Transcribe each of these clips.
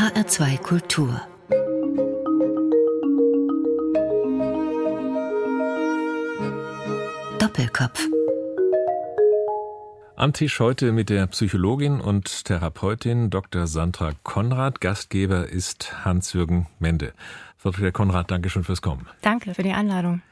HR2 Kultur Doppelkopf am Tisch heute mit der Psychologin und Therapeutin Dr. Sandra Konrad. Gastgeber ist Hans-Jürgen Mende. Frau Dr. Konrad, danke schön fürs Kommen. Danke für die Einladung.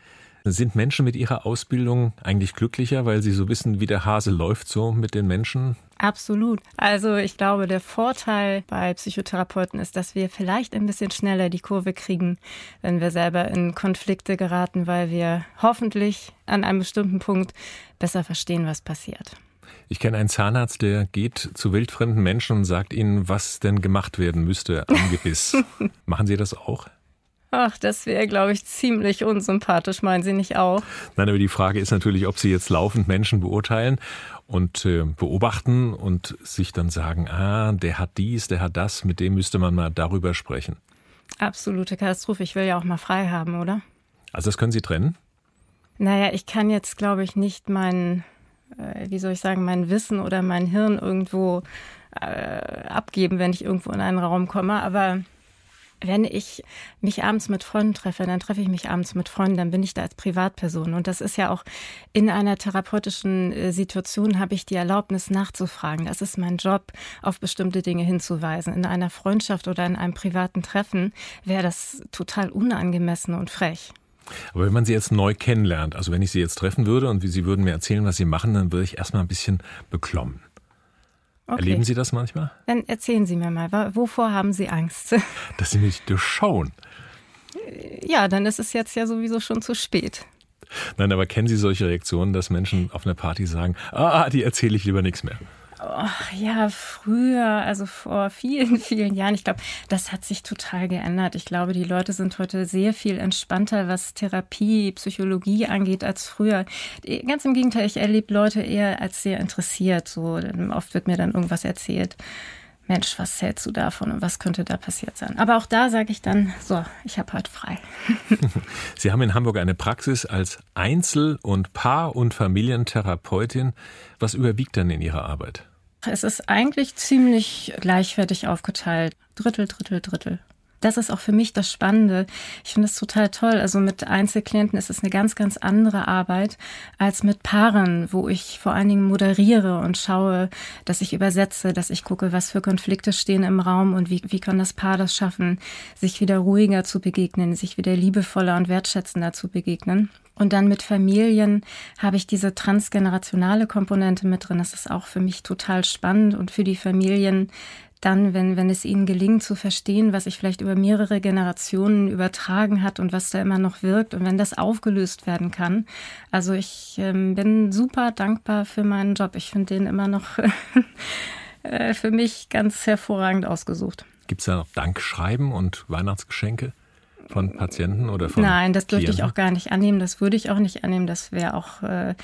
Sind Menschen mit ihrer Ausbildung eigentlich glücklicher, weil sie so wissen, wie der Hase läuft so mit den Menschen? Absolut. Also ich glaube, der Vorteil bei Psychotherapeuten ist, dass wir vielleicht ein bisschen schneller die Kurve kriegen, wenn wir selber in Konflikte geraten, weil wir hoffentlich an einem bestimmten Punkt besser verstehen, was passiert. Ich kenne einen Zahnarzt, der geht zu wildfremden Menschen und sagt ihnen, was denn gemacht werden müsste am Gebiss. Machen Sie das auch? Ach, das wäre, glaube ich, ziemlich unsympathisch, meinen Sie nicht auch? Nein, aber die Frage ist natürlich, ob Sie jetzt laufend Menschen beurteilen und äh, beobachten und sich dann sagen, ah, der hat dies, der hat das, mit dem müsste man mal darüber sprechen. Absolute Katastrophe. Ich will ja auch mal frei haben, oder? Also das können Sie trennen? Naja, ich kann jetzt, glaube ich, nicht meinen äh, wie soll ich sagen, mein Wissen oder mein Hirn irgendwo äh, abgeben, wenn ich irgendwo in einen Raum komme. Aber wenn ich mich abends mit Freunden treffe, dann treffe ich mich abends mit Freunden, dann bin ich da als Privatperson. Und das ist ja auch in einer therapeutischen äh, Situation habe ich die Erlaubnis nachzufragen. Das ist mein Job, auf bestimmte Dinge hinzuweisen. In einer Freundschaft oder in einem privaten Treffen wäre das total unangemessen und frech. Aber wenn man sie jetzt neu kennenlernt, also wenn ich sie jetzt treffen würde und sie würden mir erzählen, was sie machen, dann würde ich erstmal ein bisschen beklommen. Okay. Erleben Sie das manchmal? Dann erzählen Sie mir mal, wovor haben Sie Angst? Dass Sie mich durchschauen. Ja, dann ist es jetzt ja sowieso schon zu spät. Nein, aber kennen Sie solche Reaktionen, dass Menschen auf einer Party sagen, ah, die erzähle ich lieber nichts mehr? Oh, ja, früher, also vor vielen, vielen Jahren. Ich glaube, das hat sich total geändert. Ich glaube, die Leute sind heute sehr viel entspannter, was Therapie, Psychologie angeht, als früher. Ganz im Gegenteil, ich erlebe Leute eher als sehr interessiert. So, oft wird mir dann irgendwas erzählt. Mensch, was hältst du davon und was könnte da passiert sein? Aber auch da sage ich dann, so, ich habe heute frei. Sie haben in Hamburg eine Praxis als Einzel- und Paar- und Familientherapeutin. Was überwiegt dann in Ihrer Arbeit? Es ist eigentlich ziemlich gleichwertig aufgeteilt. Drittel, Drittel, Drittel. Das ist auch für mich das Spannende. Ich finde es total toll. Also mit Einzelklienten ist es eine ganz, ganz andere Arbeit als mit Paaren, wo ich vor allen Dingen moderiere und schaue, dass ich übersetze, dass ich gucke, was für Konflikte stehen im Raum und wie, wie kann das Paar das schaffen, sich wieder ruhiger zu begegnen, sich wieder liebevoller und wertschätzender zu begegnen. Und dann mit Familien habe ich diese transgenerationale Komponente mit drin. Das ist auch für mich total spannend und für die Familien dann, wenn, wenn es ihnen gelingt zu verstehen, was sich vielleicht über mehrere Generationen übertragen hat und was da immer noch wirkt und wenn das aufgelöst werden kann. Also ich ähm, bin super dankbar für meinen Job. Ich finde den immer noch äh, für mich ganz hervorragend ausgesuut. Gibt es da noch Dankschreiben und Weihnachtsgeschenke? Von Patienten oder von Nein, das dürfte Klienten? ich auch gar nicht annehmen. Das würde ich auch nicht annehmen. Das wäre auch äh,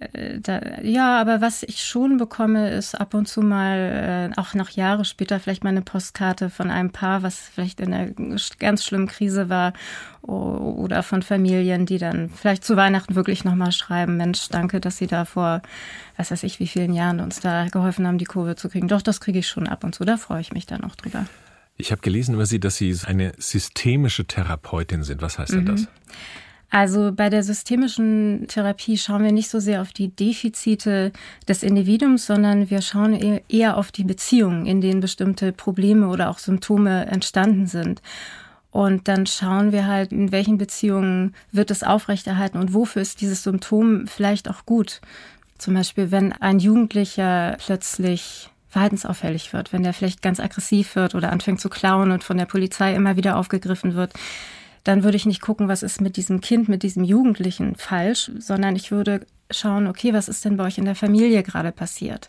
äh, da, ja, aber was ich schon bekomme, ist ab und zu mal, äh, auch noch Jahre später, vielleicht mal eine Postkarte von einem Paar, was vielleicht in einer ganz schlimmen Krise war, oder von Familien, die dann vielleicht zu Weihnachten wirklich nochmal schreiben, Mensch, danke, dass Sie da vor, was weiß ich, wie vielen Jahren uns da geholfen haben, die Kurve zu kriegen. Doch, das kriege ich schon ab und zu, da freue ich mich dann auch drüber. Ich habe gelesen über Sie, dass Sie eine systemische Therapeutin sind. Was heißt denn das? Mhm. Also bei der systemischen Therapie schauen wir nicht so sehr auf die Defizite des Individuums, sondern wir schauen e-, eher auf die Beziehungen, in denen bestimmte Probleme oder auch Symptome entstanden sind. Und dann schauen wir halt, in welchen Beziehungen wird es aufrechterhalten und wofür ist dieses Symptom vielleicht auch gut. Zum Beispiel, wenn ein Jugendlicher plötzlich verhaltensauffällig wird, wenn der vielleicht ganz aggressiv wird oder anfängt zu klauen und von der Polizei immer wieder aufgegriffen wird, dann würde ich nicht gucken, was ist mit diesem Kind, mit diesem Jugendlichen falsch, sondern ich würde schauen, okay, was ist denn bei euch in der Familie gerade passiert?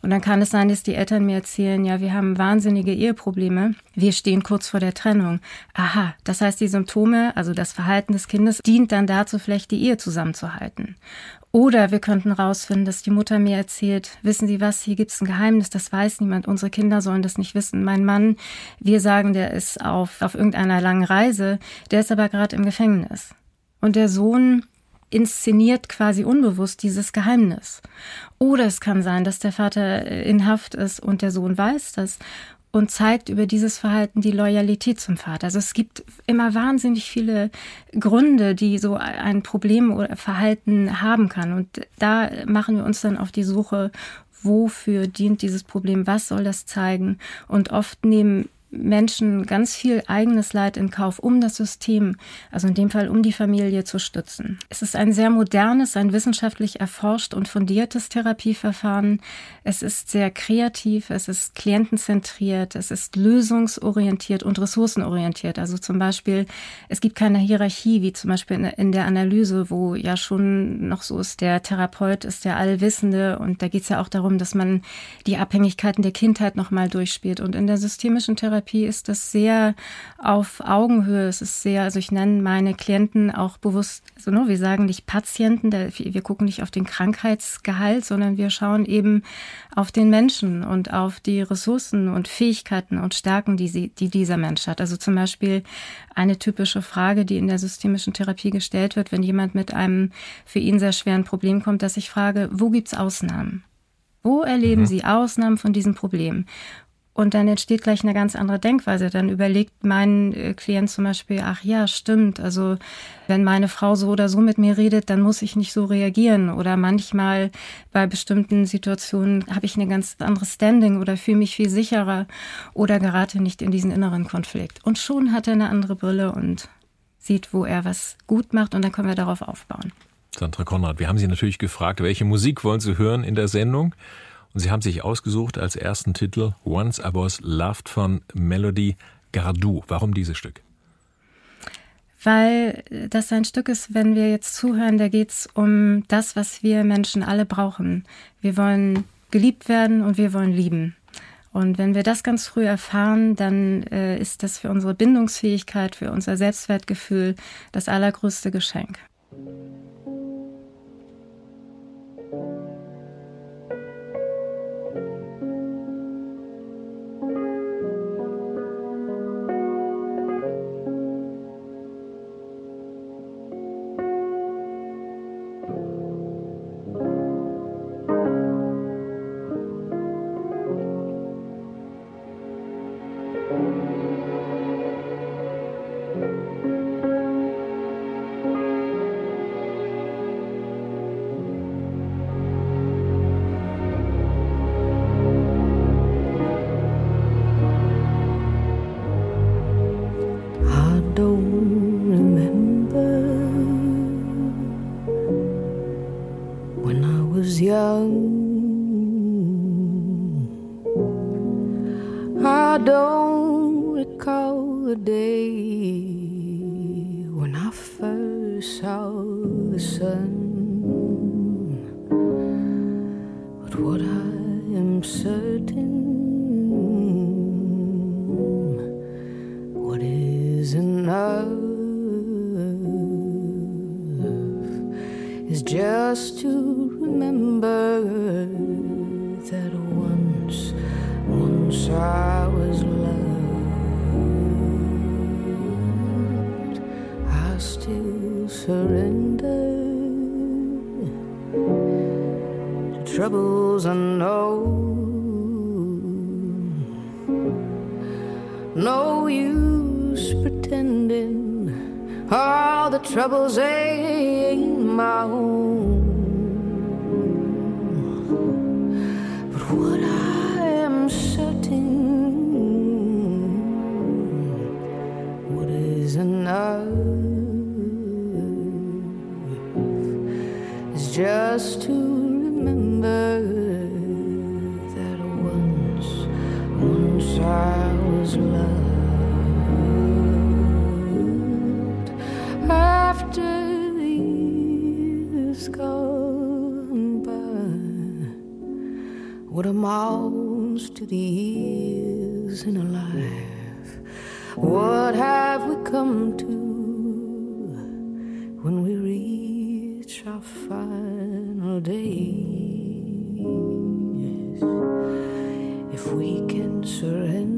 Und dann kann es sein, dass die Eltern mir erzählen, ja, wir haben wahnsinnige Eheprobleme, wir stehen kurz vor der Trennung. Aha, das heißt, die Symptome, also das Verhalten des Kindes, dient dann dazu, vielleicht die Ehe zusammenzuhalten. Oder wir könnten rausfinden, dass die Mutter mir erzählt, wissen Sie was, hier gibt es ein Geheimnis, das weiß niemand, unsere Kinder sollen das nicht wissen. Mein Mann, wir sagen, der ist auf, auf irgendeiner langen Reise, der ist aber gerade im Gefängnis. Und der Sohn, inszeniert quasi unbewusst dieses Geheimnis. Oder es kann sein, dass der Vater äh, in Haft ist und der Sohn weiß das und zeigt über dieses Verhalten die Loyalität zum Vater. Also es gibt immer wahnsinnig viele Gründe, die so ein Problem oder Verhalten haben kann. Und da machen wir uns dann auf die Suche, wofür dient dieses Problem, was soll das zeigen. Und oft nehmen Menschen ganz viel eigenes Leid in Kauf, um das System, also in dem Fall um die Familie zu stützen. Es ist ein sehr modernes, ein wissenschaftlich erforscht und fundiertes Therapieverfahren. Es ist sehr kreativ, es ist klientenzentriert, es ist lösungsorientiert und ressourcenorientiert. Also zum Beispiel, es gibt keine Hierarchie, wie zum Beispiel in der Analyse, wo ja schon noch so ist, der Therapeut ist der Allwissende und da geht es ja auch darum, dass man die Abhängigkeiten der Kindheit nochmal durchspielt. Und in der systemischen Therapie Therapie ist das sehr auf Augenhöhe. Es ist sehr, also ich nenne meine Klienten auch bewusst, so, also, ne, wir sagen nicht Patienten, wir gucken nicht auf den Krankheitsgehalt, sondern wir schauen eben auf den Menschen und auf die Ressourcen und Fähigkeiten und Stärken, die, sie, die dieser Mensch hat. Also zum Beispiel eine typische Frage, die in der systemischen Therapie gestellt wird, wenn jemand mit einem für ihn sehr schweren Problem kommt, dass ich frage, wo gibt's Ausnahmen? Wo erleben mhm. Sie Ausnahmen von diesem Problem? Und dann entsteht gleich eine ganz andere Denkweise. Dann überlegt mein äh, Klient zum Beispiel, ach ja, stimmt. Also wenn meine Frau so oder so mit mir redet, dann muss ich nicht so reagieren. Oder manchmal bei bestimmten Situationen habe ich eine ganz andere Standing oder fühle mich viel sicherer oder gerate nicht in diesen inneren Konflikt. Und schon hat er eine andere Brille und sieht, wo er was gut macht und dann können wir darauf aufbauen. Sandra Konrad, wir haben Sie natürlich gefragt, welche Musik wollen Sie hören in der Sendung? Und Sie haben sich ausgesucht als ersten Titel Once I Was Loved von Melody Gardou. Warum dieses Stück? Weil das ein Stück ist, wenn wir jetzt zuhören, da geht es um das, was wir Menschen alle brauchen. Wir wollen geliebt werden und wir wollen lieben. Und wenn wir das ganz früh erfahren, dann äh, ist das für unsere Bindungsfähigkeit, für unser Selbstwertgefühl das allergrößte Geschenk. I don't recall the day when I first saw the sun. But what I am certain, what is enough, is just to remember that once, once I. surrender to troubles unknown. No use pretending all the troubles ain't my own. what amounts to the years in a life. What have we come to when we reach our final days? If we can surrender.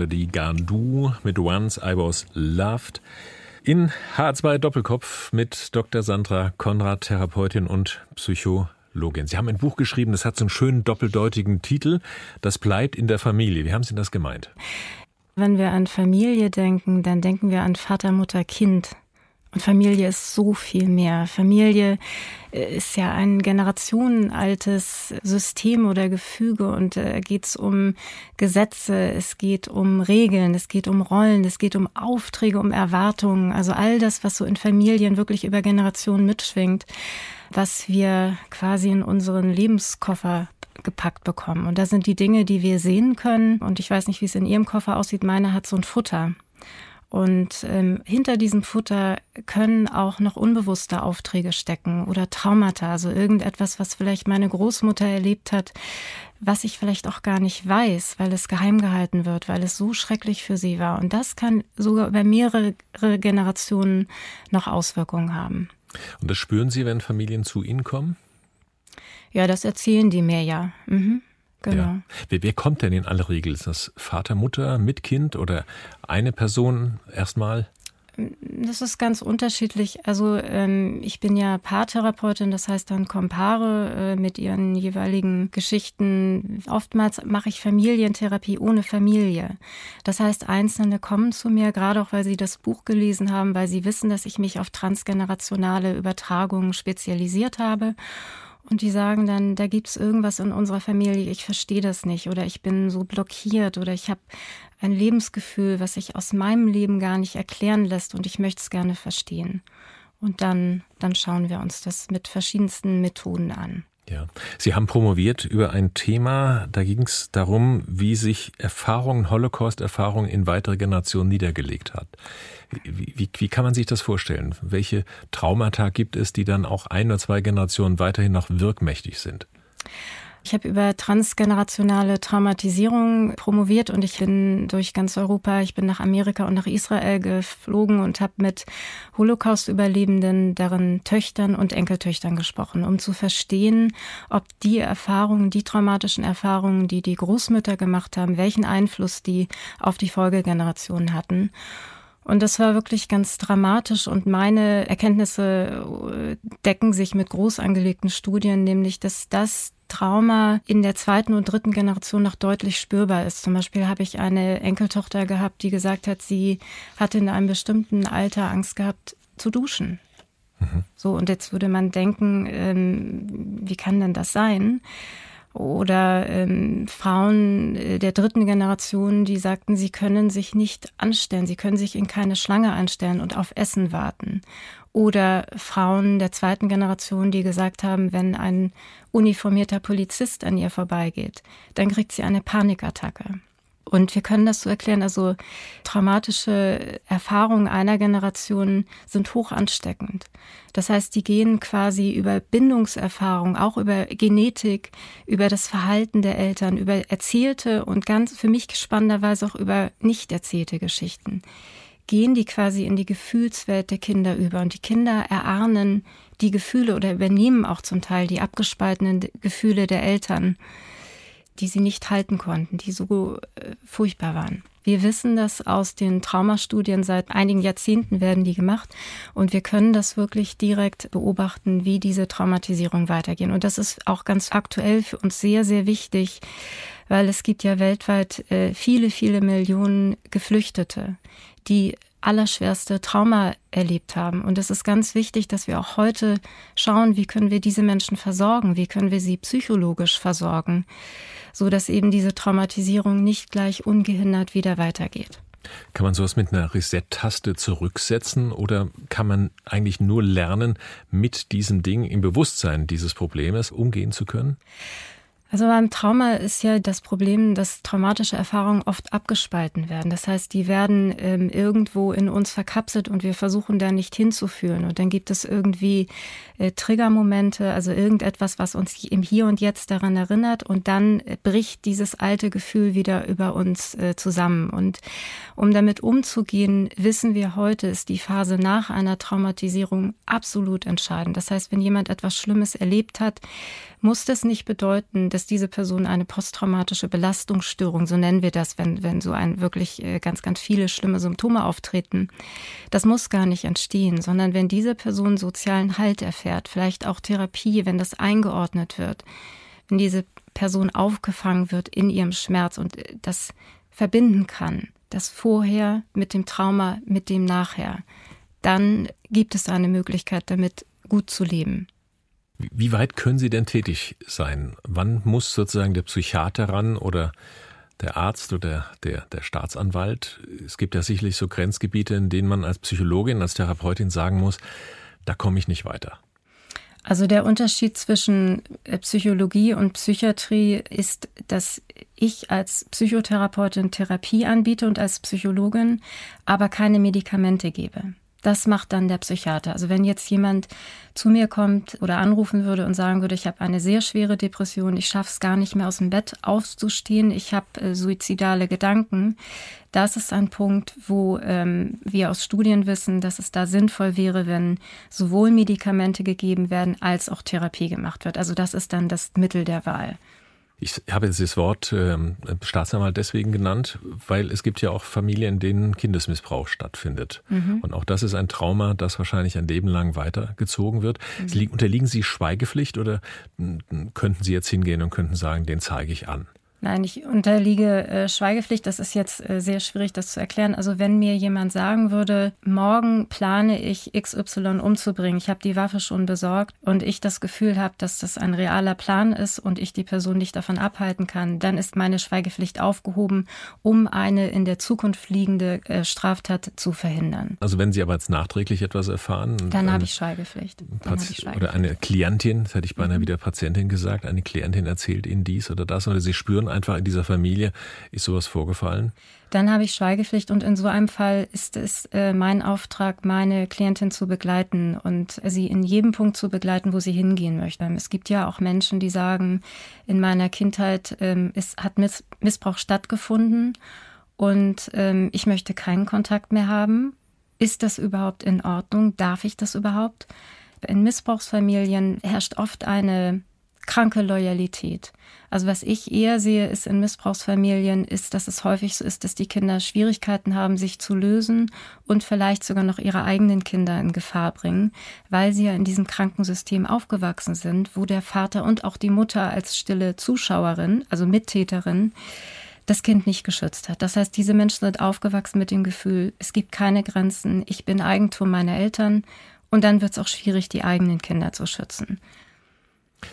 Melody Gardou mit Once I Was Loved. In H2 Doppelkopf mit Dr. Sandra Konrad, Therapeutin und Psychologin. Sie haben ein Buch geschrieben, das hat so einen schönen doppeldeutigen Titel. Das bleibt in der Familie. Wie haben Sie das gemeint? Wenn wir an Familie denken, dann denken wir an Vater, Mutter, Kind. Und Familie ist so viel mehr. Familie äh, ist ja ein generationenaltes System oder Gefüge und äh, geht es um Gesetze, es geht um Regeln, es geht um Rollen, es geht um Aufträge, um Erwartungen. Also all das, was so in Familien wirklich über Generationen mitschwingt, was wir quasi in unseren Lebenskoffer gepackt bekommen. Und da sind die Dinge, die wir sehen können. Und ich weiß nicht, wie es in Ihrem Koffer aussieht. Meine hat so ein Futter. Und ähm, hinter diesem Futter können auch noch unbewusste Aufträge stecken oder Traumata, also irgendetwas, was vielleicht meine Großmutter erlebt hat, was ich vielleicht auch gar nicht weiß, weil es geheim gehalten wird, weil es so schrecklich für sie war. Und das kann sogar über mehrere Generationen noch Auswirkungen haben. Und das spüren Sie, wenn Familien zu Ihnen kommen? Ja, das erzählen die mir ja. Mhm. Genau. Ja. Wer, wer kommt denn in aller Regel? Ist das Vater, Mutter mit Kind oder eine Person erstmal? Das ist ganz unterschiedlich. Also ähm, ich bin ja Paartherapeutin, das heißt, dann kommen Paare äh, mit ihren jeweiligen Geschichten. Oftmals mache ich Familientherapie ohne Familie. Das heißt, Einzelne kommen zu mir, gerade auch weil sie das Buch gelesen haben, weil sie wissen, dass ich mich auf transgenerationale Übertragungen spezialisiert habe. Und die sagen dann, da gibt es irgendwas in unserer Familie, ich verstehe das nicht oder ich bin so blockiert oder ich habe ein Lebensgefühl, was sich aus meinem Leben gar nicht erklären lässt und ich möchte es gerne verstehen. Und dann, dann schauen wir uns das mit verschiedensten Methoden an. Ja. Sie haben promoviert über ein Thema, da ging es darum, wie sich Erfahrungen, Holocaust-Erfahrungen in weitere Generationen niedergelegt hat. Wie, wie, wie, kann man sich das vorstellen? Welche Traumata gibt es, die dann auch ein oder zwei Generationen weiterhin noch wirkmächtig sind? Ich habe über transgenerationale Traumatisierung promoviert und ich bin durch ganz Europa, ich bin nach Amerika und nach Israel geflogen und habe mit Holocaust-Überlebenden, deren Töchtern und Enkeltöchtern gesprochen, um zu verstehen, ob die Erfahrungen, die traumatischen Erfahrungen, die die Großmütter gemacht haben, welchen Einfluss die auf die Folgegeneration hatten. Und das war wirklich ganz dramatisch und meine Erkenntnisse äh, decken sich mit groß angelegten Studien, nämlich dass das Trauma in der zweiten und dritten Generation noch deutlich spürbar ist. Zum Beispiel habe ich eine Enkeltochter gehabt, die gesagt hat, sie hatte in einem bestimmten Alter Angst gehabt zu duschen. Mhm. So, und jetzt würde man denken, ähm, wie kann denn das sein? oder ähm, Frauen äh, der dritten Generation, die sagten, sie können sich nicht anstellen, sie können sich in keine Schlange anstellen und auf Essen warten. Oder Frauen der zweiten Generation, die gesagt haben, wenn ein uniformierter Polizist an ihr vorbeigeht, dann kriegt sie eine Panikattacke. Und wir können das so erklären, also traumatische Erfahrungen einer Generation sind hoch ansteckend. Das heißt, die gehen quasi über Bindungserfahrung, auch über Genetik, über das Verhalten der Eltern, über erzählte und ganz für mich spannenderweise auch über nicht erzählte Geschichten. Gehen die quasi in die Gefühlswelt der Kinder über und die Kinder erahnen die Gefühle oder übernehmen auch zum Teil die abgespaltenen Gefühle der Eltern die sie nicht halten konnten, die so äh, furchtbar waren. Wir wissen das aus den Traumastudien. Seit einigen Jahrzehnten werden die gemacht. Und wir können das wirklich direkt beobachten, wie diese Traumatisierung weitergehen. Und das ist auch ganz aktuell für uns sehr, sehr wichtig, weil es gibt ja weltweit äh, viele, viele Millionen Geflüchtete, die allerschwerste Trauma erlebt haben. Und es ist ganz wichtig, dass wir auch heute schauen, wie können wir diese Menschen versorgen, wie können wir sie psychologisch versorgen, so dass eben diese Traumatisierung nicht gleich ungehindert wieder weitergeht. Kann man sowas mit einer Reset-Taste zurücksetzen oder kann man eigentlich nur lernen, mit diesem Ding im Bewusstsein dieses Problems umgehen zu können? Also beim Trauma ist ja das Problem, dass traumatische Erfahrungen oft abgespalten werden. Das heißt, die werden ähm, irgendwo in uns verkapselt und wir versuchen da nicht hinzufühlen. Und dann gibt es irgendwie äh, Triggermomente, also irgendetwas, was uns im Hier und Jetzt daran erinnert. Und dann äh, bricht dieses alte Gefühl wieder über uns äh, zusammen. Und um damit umzugehen, wissen wir heute, ist die Phase nach einer Traumatisierung absolut entscheidend. Das heißt, wenn jemand etwas Schlimmes erlebt hat, muss das nicht bedeuten, dass diese Person eine posttraumatische Belastungsstörung, so nennen wir das, wenn, wenn so ein wirklich äh, ganz, ganz viele schlimme Symptome auftreten. Das muss gar nicht entstehen, sondern wenn diese Person sozialen Halt erfährt, vielleicht auch Therapie, wenn das eingeordnet wird, wenn diese Person aufgefangen wird in ihrem Schmerz und äh, das verbinden kann, das Vorher mit dem Trauma, mit dem Nachher, dann gibt es eine Möglichkeit, damit gut zu leben. Wie weit können Sie denn tätig sein? Wann muss sozusagen der Psychiater ran oder der Arzt oder der, der Staatsanwalt? Es gibt ja sicherlich so Grenzgebiete, in denen man als Psychologin, als Therapeutin sagen muss, da komme ich nicht weiter. Also der Unterschied zwischen äh, Psychologie und Psychiatrie ist, dass ich als Psychotherapeutin Therapie anbiete und als Psychologin aber keine Medikamente gebe. Das macht dann der Psychiater. Also wenn jetzt jemand zu mir kommt oder anrufen würde und sagen würde, ich habe eine sehr schwere Depression, ich schaffe es gar nicht mehr aus dem Bett aufzustehen, ich habe äh, suizidale Gedanken, das ist ein Punkt, wo ähm, wir aus Studien wissen, dass es da sinnvoll wäre, wenn sowohl Medikamente gegeben werden als auch Therapie gemacht wird. Also das ist dann das Mittel der Wahl. Ich habe jetzt das Wort ähm, Staatsanwalt deswegen genannt, weil es gibt ja auch Familien, in denen Kindesmissbrauch stattfindet. Mhm. Und auch das ist ein Trauma, das wahrscheinlich ein Leben lang weitergezogen wird. Mhm. Unterliegen Sie Schweigepflicht oder könnten Sie jetzt hingehen und könnten sagen, den zeige ich an? Nein, ich unterliege äh, Schweigepflicht. Das ist jetzt äh, sehr schwierig, das zu erklären. Also wenn mir jemand sagen würde, morgen plane ich XY umzubringen, ich habe die Waffe schon besorgt und ich das Gefühl habe, dass das ein realer Plan ist und ich die Person nicht davon abhalten kann, dann ist meine Schweigepflicht aufgehoben, um eine in der Zukunft liegende äh, Straftat zu verhindern. Also wenn Sie aber jetzt nachträglich etwas erfahren, dann habe ich Schweigepflicht. Ich. Oder eine Klientin, das hätte ich beinahe mhm. wieder Patientin gesagt, eine Klientin erzählt Ihnen dies oder das oder Sie spüren einfach in dieser Familie ist sowas vorgefallen? Dann habe ich Schweigepflicht und in so einem Fall ist es äh, mein Auftrag, meine Klientin zu begleiten und sie in jedem Punkt zu begleiten, wo sie hingehen möchte. Es gibt ja auch Menschen, die sagen, in meiner Kindheit ähm, ist, hat Miss Missbrauch stattgefunden und ähm, ich möchte keinen Kontakt mehr haben. Ist das überhaupt in Ordnung? Darf ich das überhaupt? In Missbrauchsfamilien herrscht oft eine kranke Loyalität. Also was ich eher sehe, ist in Missbrauchsfamilien, ist, dass es häufig so ist, dass die Kinder Schwierigkeiten haben, sich zu lösen und vielleicht sogar noch ihre eigenen Kinder in Gefahr bringen, weil sie ja in diesem Krankensystem aufgewachsen sind, wo der Vater und auch die Mutter als stille Zuschauerin, also Mittäterin, das Kind nicht geschützt hat. Das heißt, diese Menschen sind aufgewachsen mit dem Gefühl, es gibt keine Grenzen, ich bin Eigentum meiner Eltern und dann wird es auch schwierig, die eigenen Kinder zu schützen.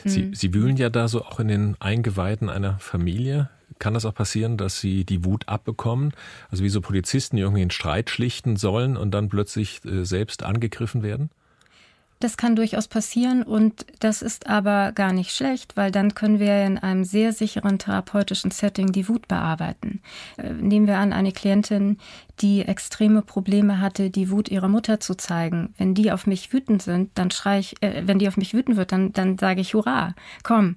Sie, hm. Sie wühlen ja da so auch in den Eingeweiden einer Familie. Kann das auch passieren, dass Sie die Wut abbekommen? Also wie so Polizisten, die irgendwie einen Streit schlichten sollen und dann plötzlich äh, selbst angegriffen werden? Das kann durchaus passieren und das ist aber gar nicht schlecht, weil dann können wir in einem sehr sicheren therapeutischen Setting die Wut bearbeiten. Äh, nehmen wir an, eine Klientin, die extreme Probleme hatte, die Wut ihrer Mutter zu zeigen. Wenn die auf mich wütend sind, dann schrei ich, äh, wenn die auf mich wütend wird, dann, dann sage ich Hurra, komm,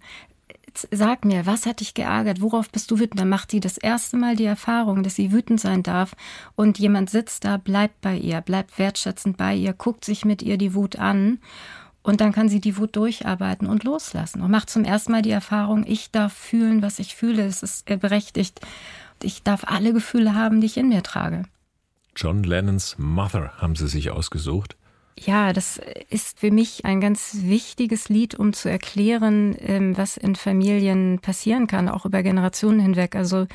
sag mir, was hat dich geärgert? Worauf bist du wütend? Dann macht sie das erste Mal die Erfahrung, dass sie wütend sein darf und jemand sitzt da, bleibt bei ihr, bleibt wertschätzend bei ihr, guckt sich mit ihr die Wut an und dann kann sie die Wut durcharbeiten und loslassen und macht zum ersten Mal die Erfahrung, ich darf fühlen, was ich fühle, es ist berechtigt. ich darf alle Gefühle haben, die ich in mir trage. John Lennons Mother haben Sie sich ausgesucht. Ja, das ist für mich ein ganz wichtiges Lied, um zu erklären, ähm, was in Familien passieren kann, auch über Generationen hinweg. Also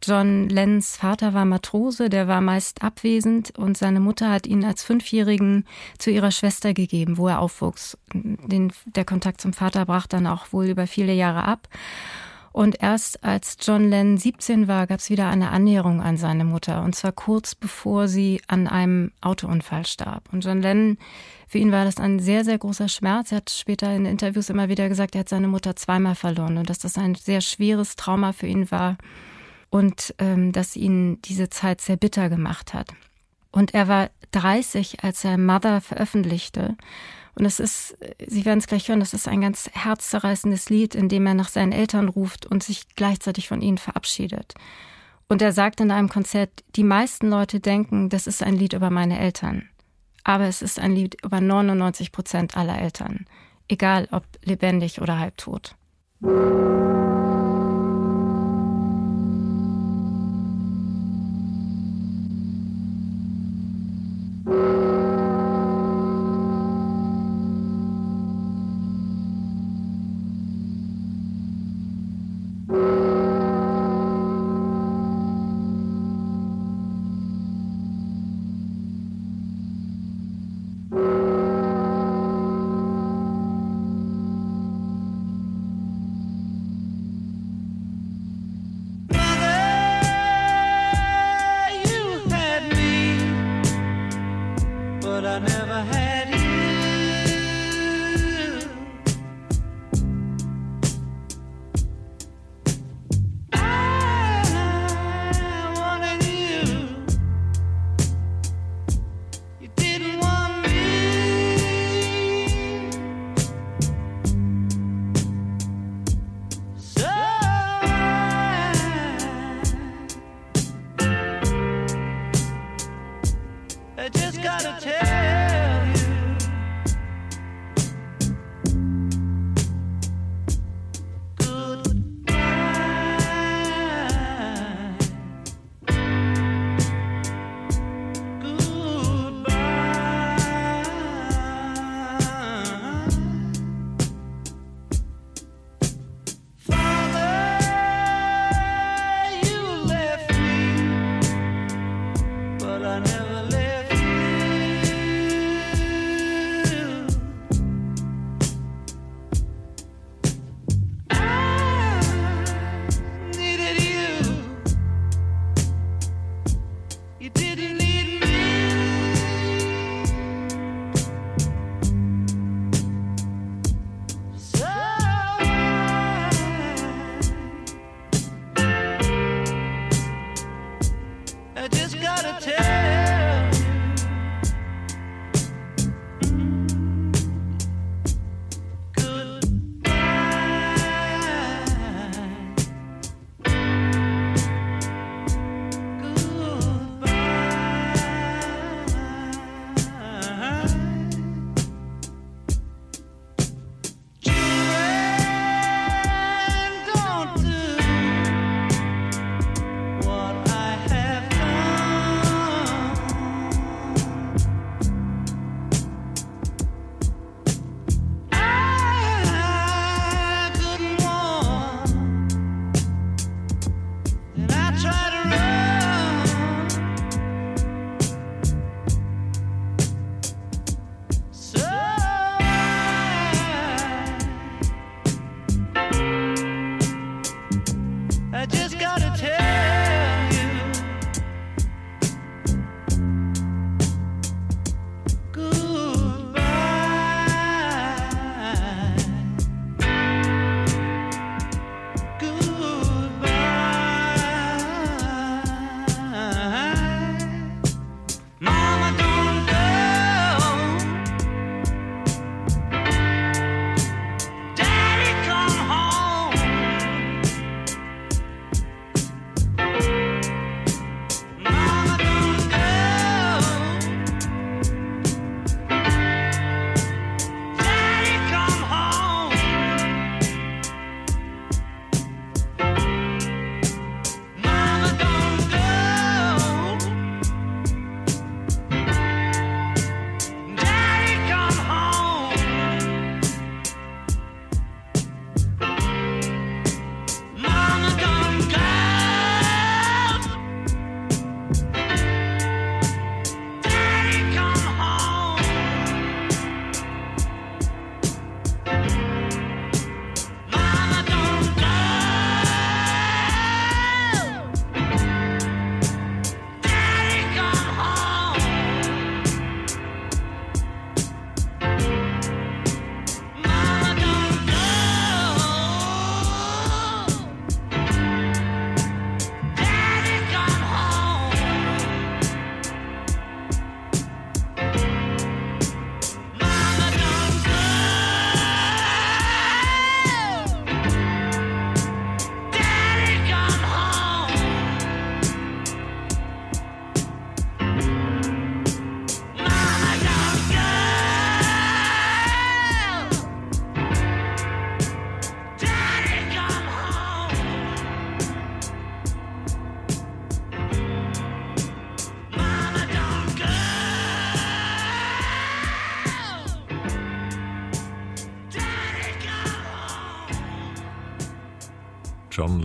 John Lennons Vater war Matrose, der war meist abwesend und seine Mutter hat ihn als Fünfjährigen zu ihrer Schwester gegeben, wo er aufwuchs. Den, der Kontakt zum Vater brach dann auch wohl über viele Jahre ab. Und erst als John Lennon 17 war, gab es wieder eine Annäherung an seine Mutter. Und zwar kurz bevor sie an einem Autounfall starb. Und John Lennon, für ihn war das ein sehr, sehr großer Schmerz. Er hat später in Interviews immer wieder gesagt, er hat seine Mutter zweimal verloren und dass das ein sehr schweres Trauma für ihn war und ähm, dass ihn diese Zeit sehr bitter gemacht hat. Und er war 30, als er Mother veröffentlichte. Und es ist, Sie werden es gleich hören, das ist ein ganz herzzerreißendes Lied, in dem er nach seinen Eltern ruft und sich gleichzeitig von ihnen verabschiedet. Und er sagt in einem Konzert, die meisten Leute denken, das ist ein Lied über meine Eltern. Aber es ist ein Lied über 99 Prozent aller Eltern. Egal ob lebendig oder halbtot. Musik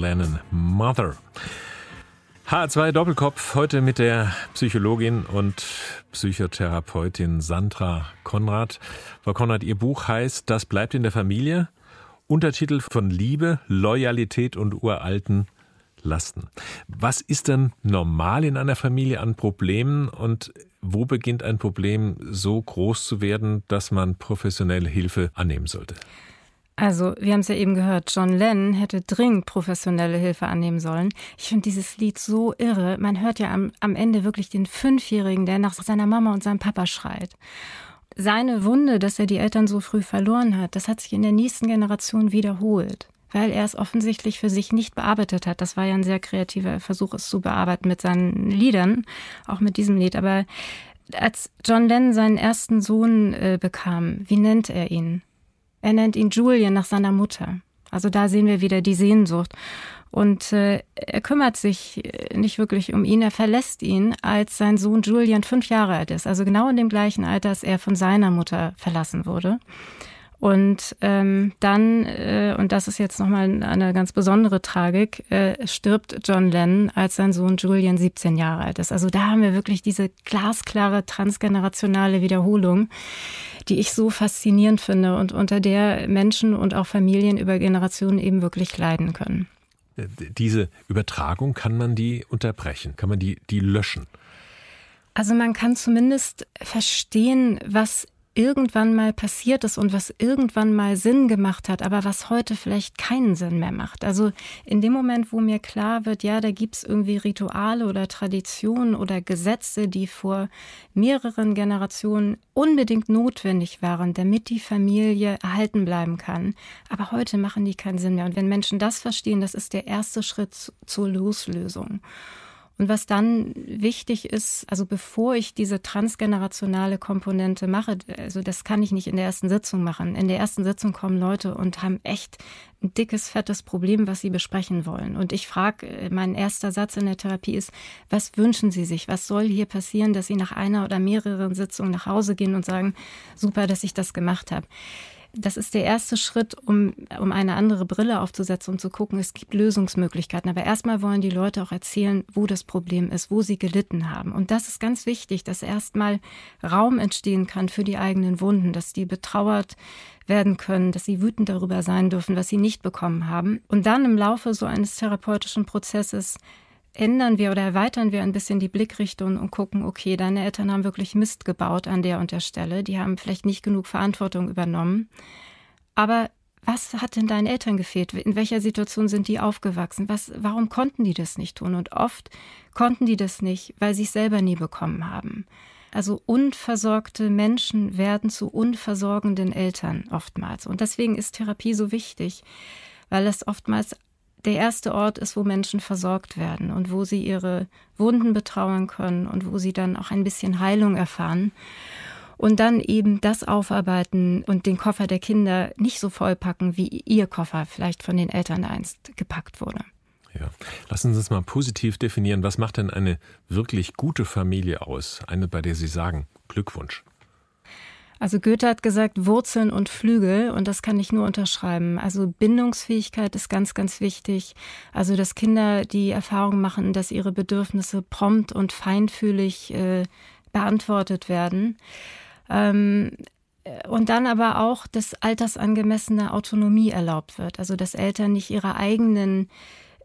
Lennon Mother. H2 Doppelkopf heute mit der Psychologin und Psychotherapeutin Sandra Konrad. Frau Konrad, Ihr Buch heißt Das bleibt in der Familie. Untertitel von Liebe, Loyalität und uralten Lasten. Was ist denn normal in einer Familie an Problemen und wo beginnt ein Problem so groß zu werden, dass man professionelle Hilfe annehmen sollte? Also, wir haben es ja eben gehört, John Lennon hätte dringend professionelle Hilfe annehmen sollen. Ich finde dieses Lied so irre. Man hört ja am, am Ende wirklich den Fünfjährigen, der nach seiner Mama und seinem Papa schreit. Seine Wunde, dass er die Eltern so früh verloren hat, das hat sich in der nächsten Generation wiederholt, weil er es offensichtlich für sich nicht bearbeitet hat. Das war ja ein sehr kreativer Versuch, es zu bearbeiten mit seinen Liedern, auch mit diesem Lied. Aber als John Lennon seinen ersten Sohn äh, bekam, wie nennt er ihn? Er nennt ihn Julian nach seiner Mutter. Also da sehen wir wieder die Sehnsucht. Und äh, er kümmert sich äh, nicht wirklich um ihn. Er verlässt ihn, als sein Sohn Julian fünf Jahre alt ist. Also genau in dem gleichen Alter, als er von seiner Mutter verlassen wurde. Und ähm, dann, äh, und das ist jetzt nochmal eine ganz besondere Tragik, äh, stirbt John Lennon, als sein Sohn Julian 17 Jahre alt ist. Also da haben wir wirklich diese glasklare transgenerationale Wiederholung, die ich so faszinierend finde und unter der Menschen und auch Familien über Generationen eben wirklich leiden können. Äh, diese Übertragung, kann man die unterbrechen? Kann man die, die löschen? Also man kann zumindest verstehen, was irgendwann mal passiert ist und was irgendwann mal Sinn gemacht hat, aber was heute vielleicht keinen Sinn mehr macht. Also in dem Moment, wo mir klar wird, ja, da gibt's irgendwie Rituale oder Traditionen oder Gesetze, die vor mehreren Generationen unbedingt notwendig waren, damit die Familie erhalten bleiben kann. Aber heute machen die keinen Sinn mehr. Und wenn Menschen das verstehen, das ist der erste Schritt zur Loslösung. Und was dann wichtig ist, also bevor ich diese transgenerationale Komponente mache, also das kann ich nicht in der ersten Sitzung machen. In der ersten Sitzung kommen Leute und haben echt ein dickes, fettes Problem, was sie besprechen wollen. Und ich frage, äh, mein erster Satz in der Therapie ist, was wünschen Sie sich? Was soll hier passieren, dass Sie nach einer oder mehreren Sitzungen nach Hause gehen und sagen, super, dass ich das gemacht habe? Das ist der erste Schritt, um, um eine andere Brille aufzusetzen, um zu gucken, es gibt Lösungsmöglichkeiten. Aber erstmal wollen die Leute auch erzählen, wo das Problem ist, wo sie gelitten haben. Und das ist ganz wichtig, dass erstmal Raum entstehen kann für die eigenen Wunden, dass die betrauert werden können, dass sie wütend darüber sein dürfen, was sie nicht bekommen haben. Und dann im Laufe so eines therapeutischen Prozesses ändern wir oder erweitern wir ein bisschen die Blickrichtung und gucken, okay, deine Eltern haben wirklich Mist gebaut an der und der Stelle, die haben vielleicht nicht genug Verantwortung übernommen. Aber was hat denn deinen Eltern gefehlt? In welcher Situation sind die aufgewachsen? Was, warum konnten die das nicht tun? Und oft konnten die das nicht, weil sie es selber nie bekommen haben. Also unversorgte Menschen werden zu unversorgenden Eltern oftmals. Und deswegen ist Therapie so wichtig, weil es oftmals der erste Ort ist, wo Menschen versorgt werden und wo sie ihre Wunden betrauern können und wo sie dann auch ein bisschen Heilung erfahren. Und dann eben das aufarbeiten und den Koffer der Kinder nicht so vollpacken, wie ihr Koffer vielleicht von den Eltern einst gepackt wurde. Ja. Lassen Sie uns mal positiv definieren. Was macht denn eine wirklich gute Familie aus? Eine, bei der Sie sagen, Glückwunsch. Also Goethe hat gesagt, Wurzeln und Flügel und das kann ich nur unterschreiben. Also Bindungsfähigkeit ist ganz, ganz wichtig. Also dass Kinder die Erfahrung machen, dass ihre Bedürfnisse prompt und feinfühlig äh, beantwortet werden. Ähm, und dann aber auch, dass altersangemessene Autonomie erlaubt wird. Also dass Eltern nicht ihre eigenen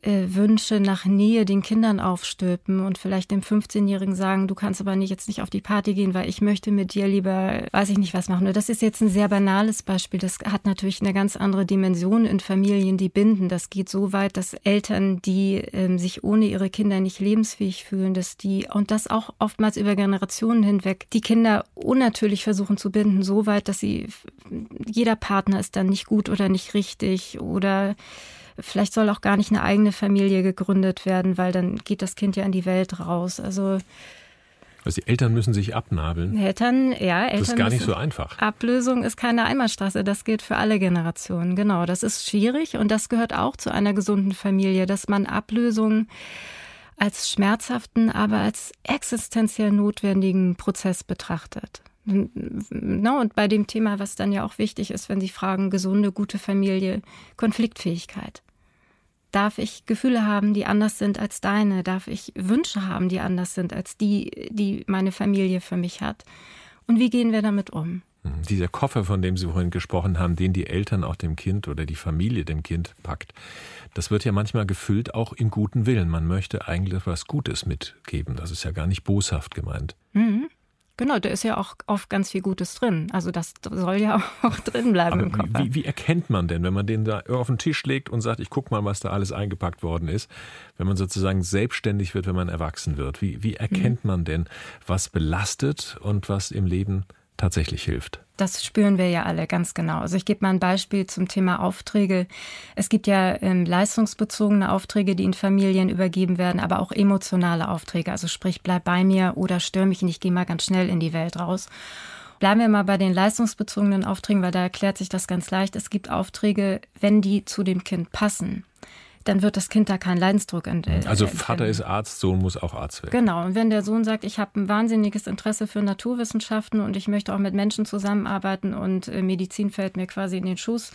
äh, Wünsche nach Nähe den Kindern aufstülpen und vielleicht dem 15-Jährigen sagen, du kannst aber nicht jetzt nicht auf die Party gehen, weil ich möchte mit dir lieber, weiß ich nicht was machen. das ist jetzt ein sehr banales Beispiel. Das hat natürlich eine ganz andere Dimension in Familien, die binden. Das geht so weit, dass Eltern, die ähm, sich ohne ihre Kinder nicht lebensfähig fühlen, dass die, und das auch oftmals über Generationen hinweg, die Kinder unnatürlich versuchen zu binden, so weit, dass sie, jeder Partner ist dann nicht gut oder nicht richtig oder Vielleicht soll auch gar nicht eine eigene Familie gegründet werden, weil dann geht das Kind ja in die Welt raus. Also also die Eltern müssen sich abnabeln. Eltern, ja, Eltern. Das ist gar nicht so einfach. Ablösung ist keine Einbahnstraße. Das gilt für alle Generationen. Genau. Das ist schwierig und das gehört auch zu einer gesunden Familie, dass man Ablösung als schmerzhaften, aber als existenziell notwendigen Prozess betrachtet. Und bei dem Thema, was dann ja auch wichtig ist, wenn Sie fragen, gesunde, gute Familie, Konfliktfähigkeit. Darf ich Gefühle haben, die anders sind als deine? Darf ich Wünsche haben, die anders sind als die, die meine Familie für mich hat? Und wie gehen wir damit um? Mhm. Dieser Koffer, von dem Sie vorhin gesprochen haben, den die Eltern auch dem Kind oder die Familie dem Kind packt, das wird ja manchmal gefüllt auch im guten Willen. Man möchte eigentlich etwas Gutes mitgeben. Das ist ja gar nicht boshaft gemeint. Mhm. Genau, da ist ja auch oft ganz viel Gutes drin. Also das soll ja auch drin bleiben im Koffer. Wie, wie erkennt man denn, wenn man den da auf den Tisch legt und sagt, ich guck mal, was da alles eingepackt worden ist, wenn man sozusagen selbstständig wird, wenn man erwachsen wird? Wie, wie erkennt Mhm. man denn, was belastet und was im Leben tatsächlich hilft? Das spüren wir ja alle ganz genau. Also ich gebe mal ein Beispiel zum Thema Aufträge. Es gibt ja ähm, leistungsbezogene Aufträge, die in Familien übergeben werden, aber auch emotionale Aufträge. Also sprich, bleib bei mir oder stör mich nicht, geh mal ganz schnell in die Welt raus. Bleiben wir mal bei den leistungsbezogenen Aufträgen, weil da erklärt sich das ganz leicht. Es gibt Aufträge, wenn die zu dem Kind passen, dann wird das Kind da keinen Leidensdruck ent äh, Also empfinden. Vater ist Arzt, Sohn muss auch Arzt werden. Genau, und wenn der Sohn sagt, ich habe ein wahnsinniges Interesse für Naturwissenschaften und ich möchte auch mit Menschen zusammenarbeiten und äh, Medizin fällt mir quasi in den Schoß,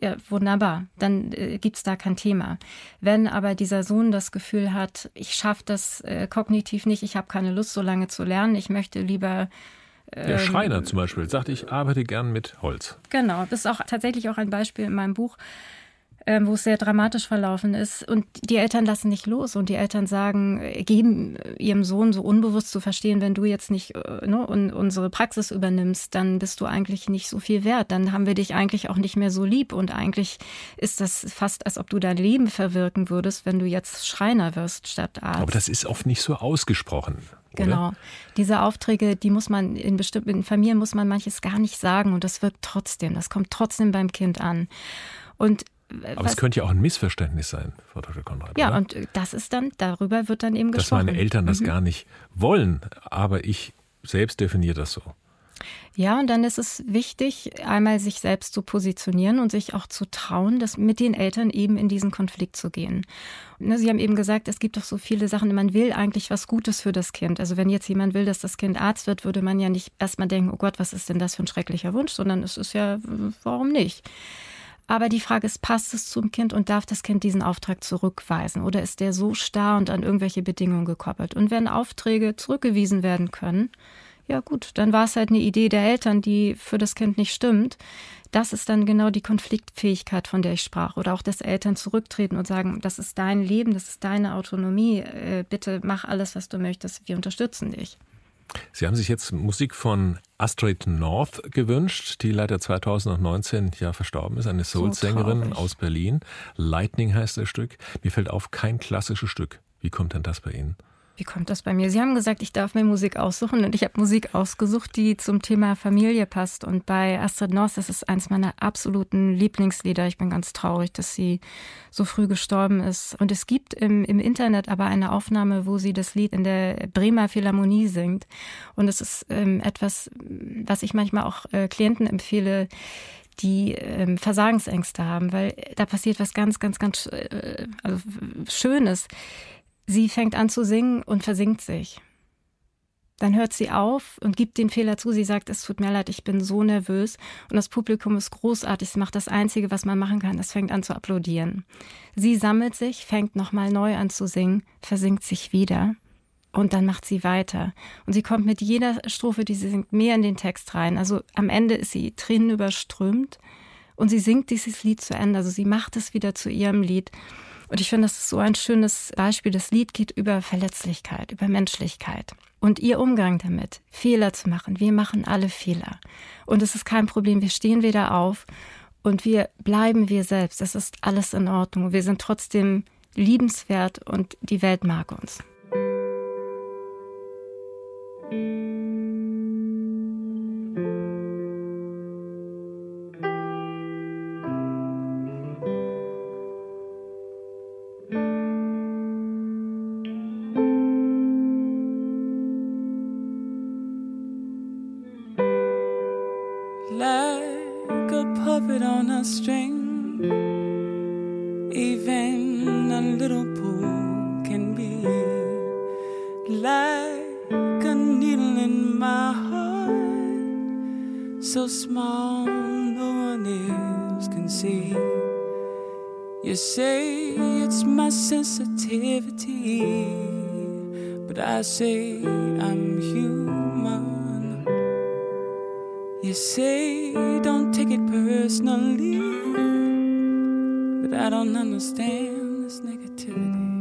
ja, wunderbar, dann äh, gibt's da kein Thema. Wenn aber dieser Sohn das Gefühl hat, ich schaffe das äh, kognitiv nicht, ich habe keine Lust, so lange zu lernen, ich möchte lieber Der ähm, Schreiner zum Beispiel sagt, ich arbeite gern mit Holz. Genau, das ist auch tatsächlich auch ein Beispiel in meinem Buch, wo es sehr dramatisch verlaufen ist. Und die Eltern lassen nicht los und die Eltern sagen, äh, geben ihrem Sohn so unbewusst zu verstehen, wenn du jetzt nicht äh, ne, un unsere Praxis übernimmst, dann bist du eigentlich nicht so viel wert. Dann haben wir dich eigentlich auch nicht mehr so lieb. Und eigentlich ist das fast, als ob du dein Leben verwirken würdest, wenn du jetzt Schreiner wirst statt Arzt. Aber das ist oft nicht so ausgesprochen. Oder? Genau. Diese Aufträge, die muss man in bestimmten Familien muss man manches gar nicht sagen und das wirkt trotzdem. Das kommt trotzdem beim Kind an. Und äh, Aber es könnte ja auch ein Missverständnis sein, Frau Dr. Konrad. ja, oder? und äh, das ist dann, darüber wird dann eben dass gesprochen. meine Eltern das Mhm. gar nicht wollen, aber ich selbst definiere das so. Ja, und dann ist es wichtig, einmal sich selbst zu positionieren und sich auch zu trauen, das mit den Eltern eben in diesen Konflikt zu gehen. Ne, Sie haben eben gesagt, es gibt doch so viele Sachen, man will eigentlich was Gutes für das Kind. Also wenn jetzt jemand will, dass das Kind Arzt wird, würde man ja nicht erstmal denken, oh Gott, was ist denn das für ein schrecklicher Wunsch, sondern es ist ja, warum nicht? Aber die Frage ist, passt es zum Kind und darf das Kind diesen Auftrag zurückweisen? Oder ist der so starr und an irgendwelche Bedingungen gekoppelt? Und wenn Aufträge zurückgewiesen werden können, ja gut, dann war es halt eine Idee der Eltern, die für das Kind nicht stimmt. Das ist dann genau die Konfliktfähigkeit, von der ich sprach. Oder auch, dass Eltern zurücktreten und sagen, das ist dein Leben, das ist deine Autonomie. Äh, bitte mach alles, was du möchtest. Wir unterstützen dich. Sie haben sich jetzt Musik von Astrid North gewünscht, die leider 2019 ja verstorben ist, eine So Soul-Sängerin traurig. aus Berlin. Lightning heißt das Stück. Mir fällt auf, kein klassisches Stück. Wie kommt denn das bei Ihnen? Wie kommt das bei mir? Sie haben gesagt, ich darf mir Musik aussuchen und ich habe Musik ausgesucht, die zum Thema Familie passt. Und bei Astrid North, das ist eins meiner absoluten Lieblingslieder. Ich bin ganz traurig, dass sie so früh gestorben ist. Und es gibt im, im Internet aber eine Aufnahme, wo sie das Lied in der Bremer Philharmonie singt. Und es ist ähm, etwas, was ich manchmal auch äh, Klienten empfehle, die ähm, Versagensängste haben, weil da passiert was ganz, ganz, ganz äh, also Schönes. Sie fängt an zu singen und versinkt sich. Dann hört sie auf und gibt den Fehler zu. Sie sagt, es tut mir leid, ich bin so nervös. Und das Publikum ist großartig. Es macht das Einzige, was man machen kann. Es fängt an zu applaudieren. Sie sammelt sich, fängt nochmal neu an zu singen, versinkt sich wieder. Und dann macht sie weiter. Und sie kommt mit jeder Strophe, die sie singt, mehr in den Text rein. Also am Ende ist sie Tränen überströmt. Und sie singt dieses Lied zu Ende. Also sie macht es wieder zu ihrem Lied. Und ich finde, das ist so ein schönes Beispiel. Das Lied geht über Verletzlichkeit, über Menschlichkeit. Und ihr Umgang damit, Fehler zu machen. Wir machen alle Fehler. Und es ist kein Problem. Wir stehen wieder auf und wir bleiben wir selbst. Es ist alles in Ordnung. Wir sind trotzdem liebenswert und die Welt mag uns. can see. You say it's my sensitivity, but I say I'm human. You say don't take it personally, but I don't understand this negativity.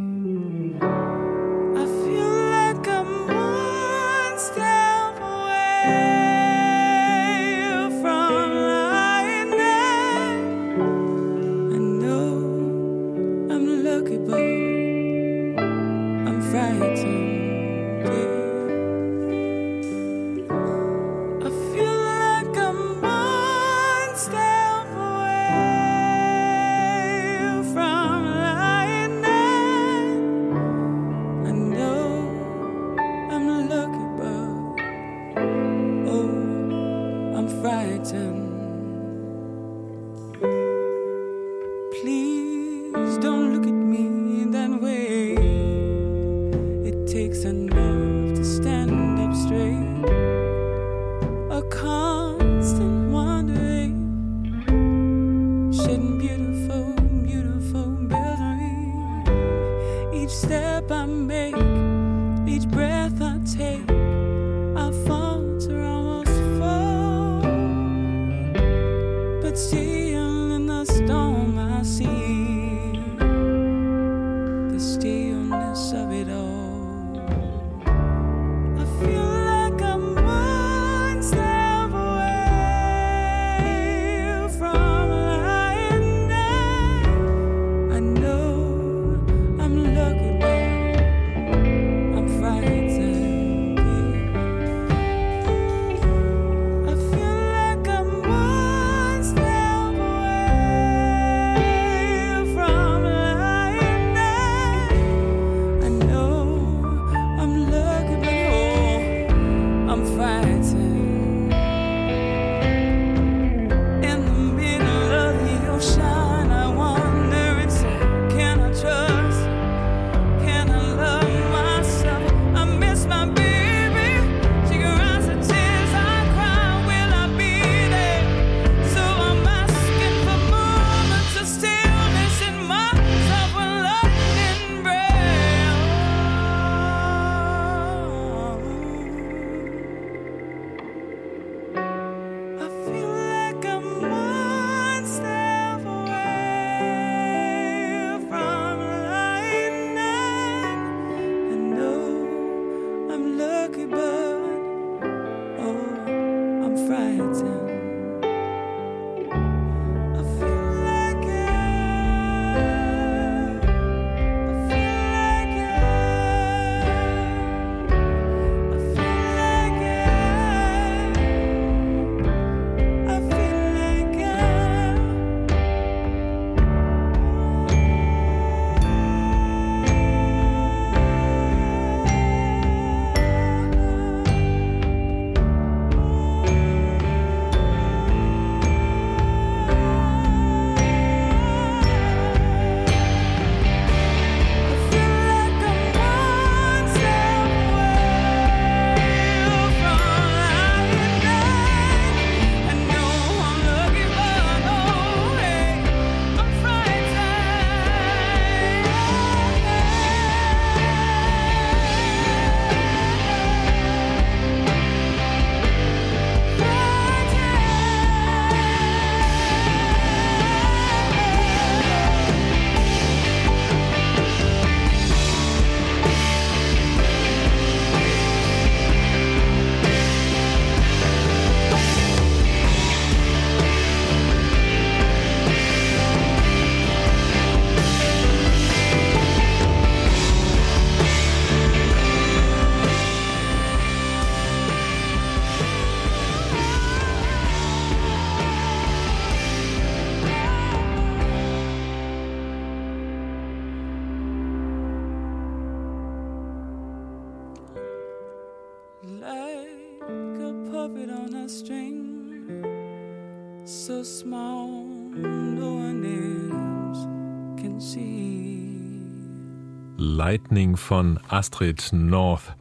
Lightning von Astrid North.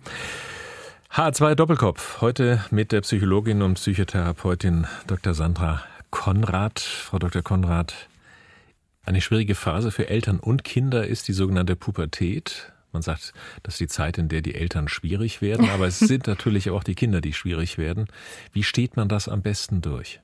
H2 Doppelkopf. Heute mit der Psychologin und Psychotherapeutin Dr. Sandra Konrad. Frau Dr. Konrad, eine schwierige Phase für Eltern und Kinder ist die sogenannte Pubertät. Man sagt, das ist die Zeit, in der die Eltern schwierig werden, aber es sind natürlich auch die Kinder, die schwierig werden. Wie steht man das am besten durch?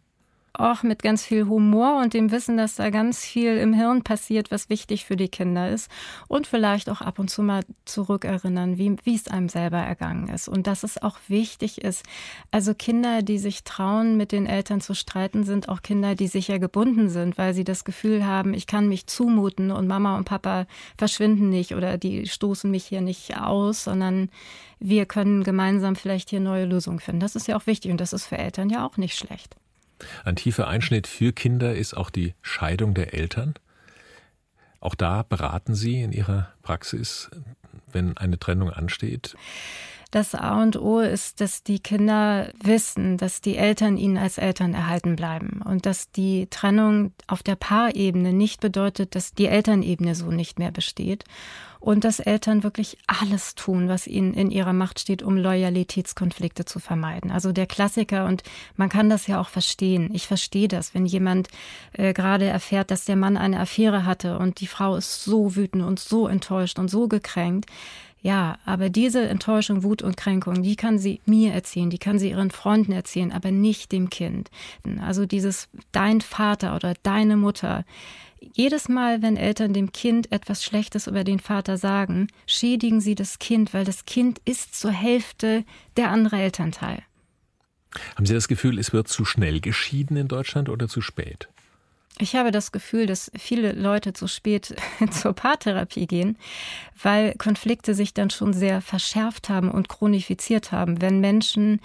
Auch mit ganz viel Humor und dem Wissen, dass da ganz viel im Hirn passiert, was wichtig für die Kinder ist. Und vielleicht auch ab und zu mal zurückerinnern, wie, wie es einem selber ergangen ist. Und dass es auch wichtig ist. Also Kinder, die sich trauen, mit den Eltern zu streiten, sind auch Kinder, die sicher gebunden sind, weil sie das Gefühl haben, ich kann mich zumuten und Mama und Papa verschwinden nicht oder die stoßen mich hier nicht aus, sondern wir können gemeinsam vielleicht hier neue Lösungen finden. Das ist ja auch wichtig und das ist für Eltern ja auch nicht schlecht. Ein tiefer Einschnitt für Kinder ist auch die Scheidung der Eltern. Auch da beraten Sie in Ihrer Praxis, wenn eine Trennung ansteht. Das A und O ist, dass die Kinder wissen, dass die Eltern ihnen als Eltern erhalten bleiben und dass die Trennung auf der Paarebene nicht bedeutet, dass die Elternebene so nicht mehr besteht und dass Eltern wirklich alles tun, was ihnen in ihrer Macht steht, um Loyalitätskonflikte zu vermeiden. Also der Klassiker und man kann das ja auch verstehen. Ich verstehe das, wenn jemand äh, gerade erfährt, dass der Mann eine Affäre hatte und die Frau ist so wütend und so enttäuscht und so gekränkt. Ja, aber diese Enttäuschung, Wut und Kränkung, die kann sie mir erzählen, die kann sie ihren Freunden erzählen, aber nicht dem Kind. Also dieses dein Vater oder deine Mutter, jedes Mal, wenn Eltern dem Kind etwas Schlechtes über den Vater sagen, schädigen sie das Kind, weil das Kind ist zur Hälfte der andere Elternteil. Haben Sie das Gefühl, es wird zu schnell geschieden in Deutschland oder zu spät? Ich habe das Gefühl, dass viele Leute zu spät zur Paartherapie gehen, weil Konflikte sich dann schon sehr verschärft haben und chronifiziert haben. Wenn Menschen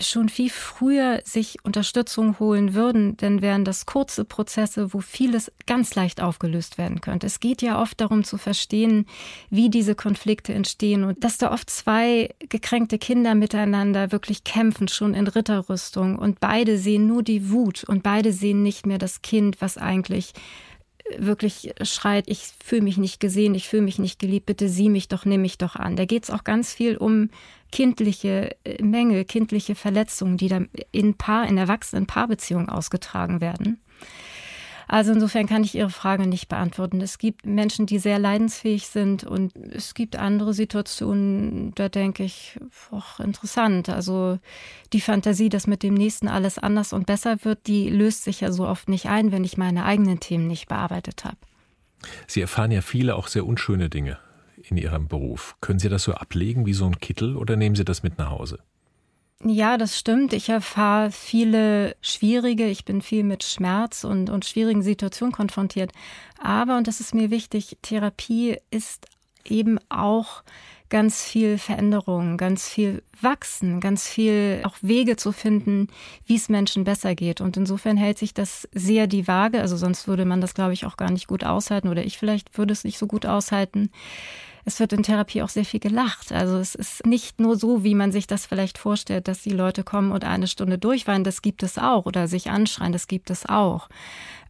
schon viel früher sich Unterstützung holen würden, dann wären das kurze Prozesse, wo vieles ganz leicht aufgelöst werden könnte. Es geht ja oft darum zu verstehen, wie diese Konflikte entstehen und dass da oft zwei gekränkte Kinder miteinander wirklich kämpfen, schon in Ritterrüstung und beide sehen nur die Wut und beide sehen nicht mehr das Kind, was eigentlich wirklich schreit, ich fühle mich nicht gesehen, ich fühle mich nicht geliebt, bitte sieh mich doch, nimm mich doch an. Da geht es auch ganz viel um kindliche äh, Mängel, kindliche Verletzungen, die dann in Paar, in erwachsenen Paarbeziehungen ausgetragen werden. Also insofern kann ich Ihre Frage nicht beantworten. Es gibt Menschen, die sehr leidensfähig sind und es gibt andere Situationen, da denke ich, och, interessant. Also die Fantasie, dass mit dem nächsten alles anders und besser wird, die löst sich ja so oft nicht ein, wenn ich meine eigenen Themen nicht bearbeitet habe. Sie erfahren ja viele auch sehr unschöne Dinge in Ihrem Beruf. Können Sie das so ablegen wie so ein Kittel oder nehmen Sie das mit nach Hause? Ja, das stimmt. Ich erfahre viele schwierige, ich bin viel mit Schmerz und, und schwierigen Situationen konfrontiert. Aber, und das ist mir wichtig, Therapie ist eben auch ganz viel Veränderung, ganz viel Wachsen, ganz viel auch Wege zu finden, wie es Menschen besser geht. Und insofern hält sich das sehr die Waage. Also sonst würde man das, glaube ich, auch gar nicht gut aushalten oder ich vielleicht würde es nicht so gut aushalten es wird in Therapie auch sehr viel gelacht. Also es ist nicht nur so, wie man sich das vielleicht vorstellt, dass die Leute kommen und eine Stunde durchweinen, das gibt es auch, oder sich anschreien, das gibt es auch.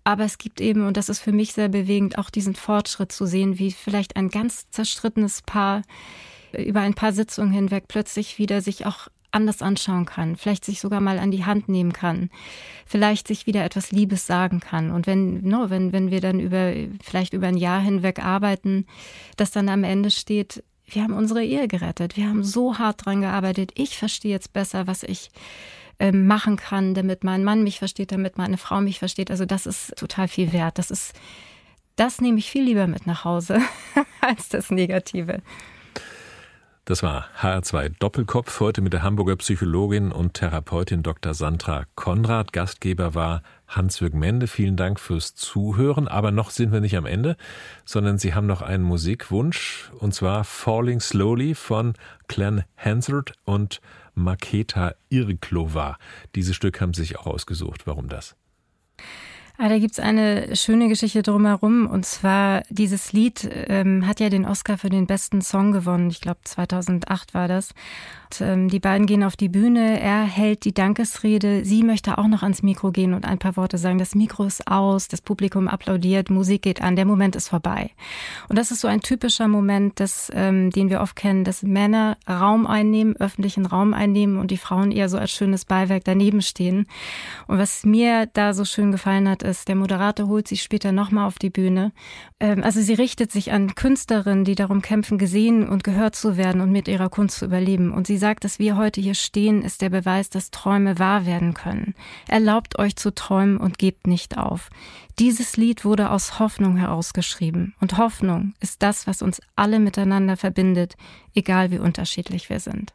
Aber es gibt eben, und das ist für mich sehr bewegend, auch diesen Fortschritt zu sehen, wie vielleicht ein ganz zerstrittenes Paar über ein paar Sitzungen hinweg plötzlich wieder sich auch anders anschauen kann, vielleicht sich sogar mal an die Hand nehmen kann, vielleicht sich wieder etwas Liebes sagen kann. Und wenn, no, wenn, wenn wir dann über, vielleicht über ein Jahr hinweg arbeiten, dass dann am Ende steht, wir haben unsere Ehe gerettet, wir haben so hart dran gearbeitet, ich verstehe jetzt besser, was ich ähm, machen kann, damit mein Mann mich versteht, damit meine Frau mich versteht. Also das ist total viel wert. Das ist, das nehme ich viel lieber mit nach Hause als das Negative. Das war HR2 Doppelkopf heute mit der Hamburger Psychologin und Therapeutin Dr. Sandra Konrad. Gastgeber war Hans-Jürg Mende. Vielen Dank fürs Zuhören. Aber noch sind wir nicht am Ende, sondern Sie haben noch einen Musikwunsch und zwar Falling Slowly von Glenn Hansard und Maketa Irklova. Dieses Stück haben Sie sich auch ausgesucht. Warum das? Ah, da gibt's eine schöne Geschichte drumherum. Und zwar, dieses Lied ähm, hat ja den Oscar für den besten Song gewonnen. Ich glaube, 2008 war das. Ähm, die beiden gehen auf die Bühne, er hält die Dankesrede, sie möchte auch noch ans Mikro gehen und ein paar Worte sagen. Das Mikro ist aus, das Publikum applaudiert, Musik geht an, der Moment ist vorbei. Und das ist so ein typischer Moment, das, ähm, den wir oft kennen, dass Männer Raum einnehmen, öffentlichen Raum einnehmen und die Frauen eher so als schönes Beiwerk daneben stehen. Und was mir da so schön gefallen hat, ist, der Moderator holt sich später nochmal auf die Bühne. Ähm, also sie richtet sich an Künstlerinnen, die darum kämpfen, gesehen und gehört zu werden und mit ihrer Kunst zu überleben. Und sie sie sagt, dass wir heute hier stehen, ist der Beweis, dass Träume wahr werden können. Erlaubt euch zu träumen und gebt nicht auf. Dieses Lied wurde aus Hoffnung herausgeschrieben. Und Hoffnung ist das, was uns alle miteinander verbindet, egal wie unterschiedlich wir sind.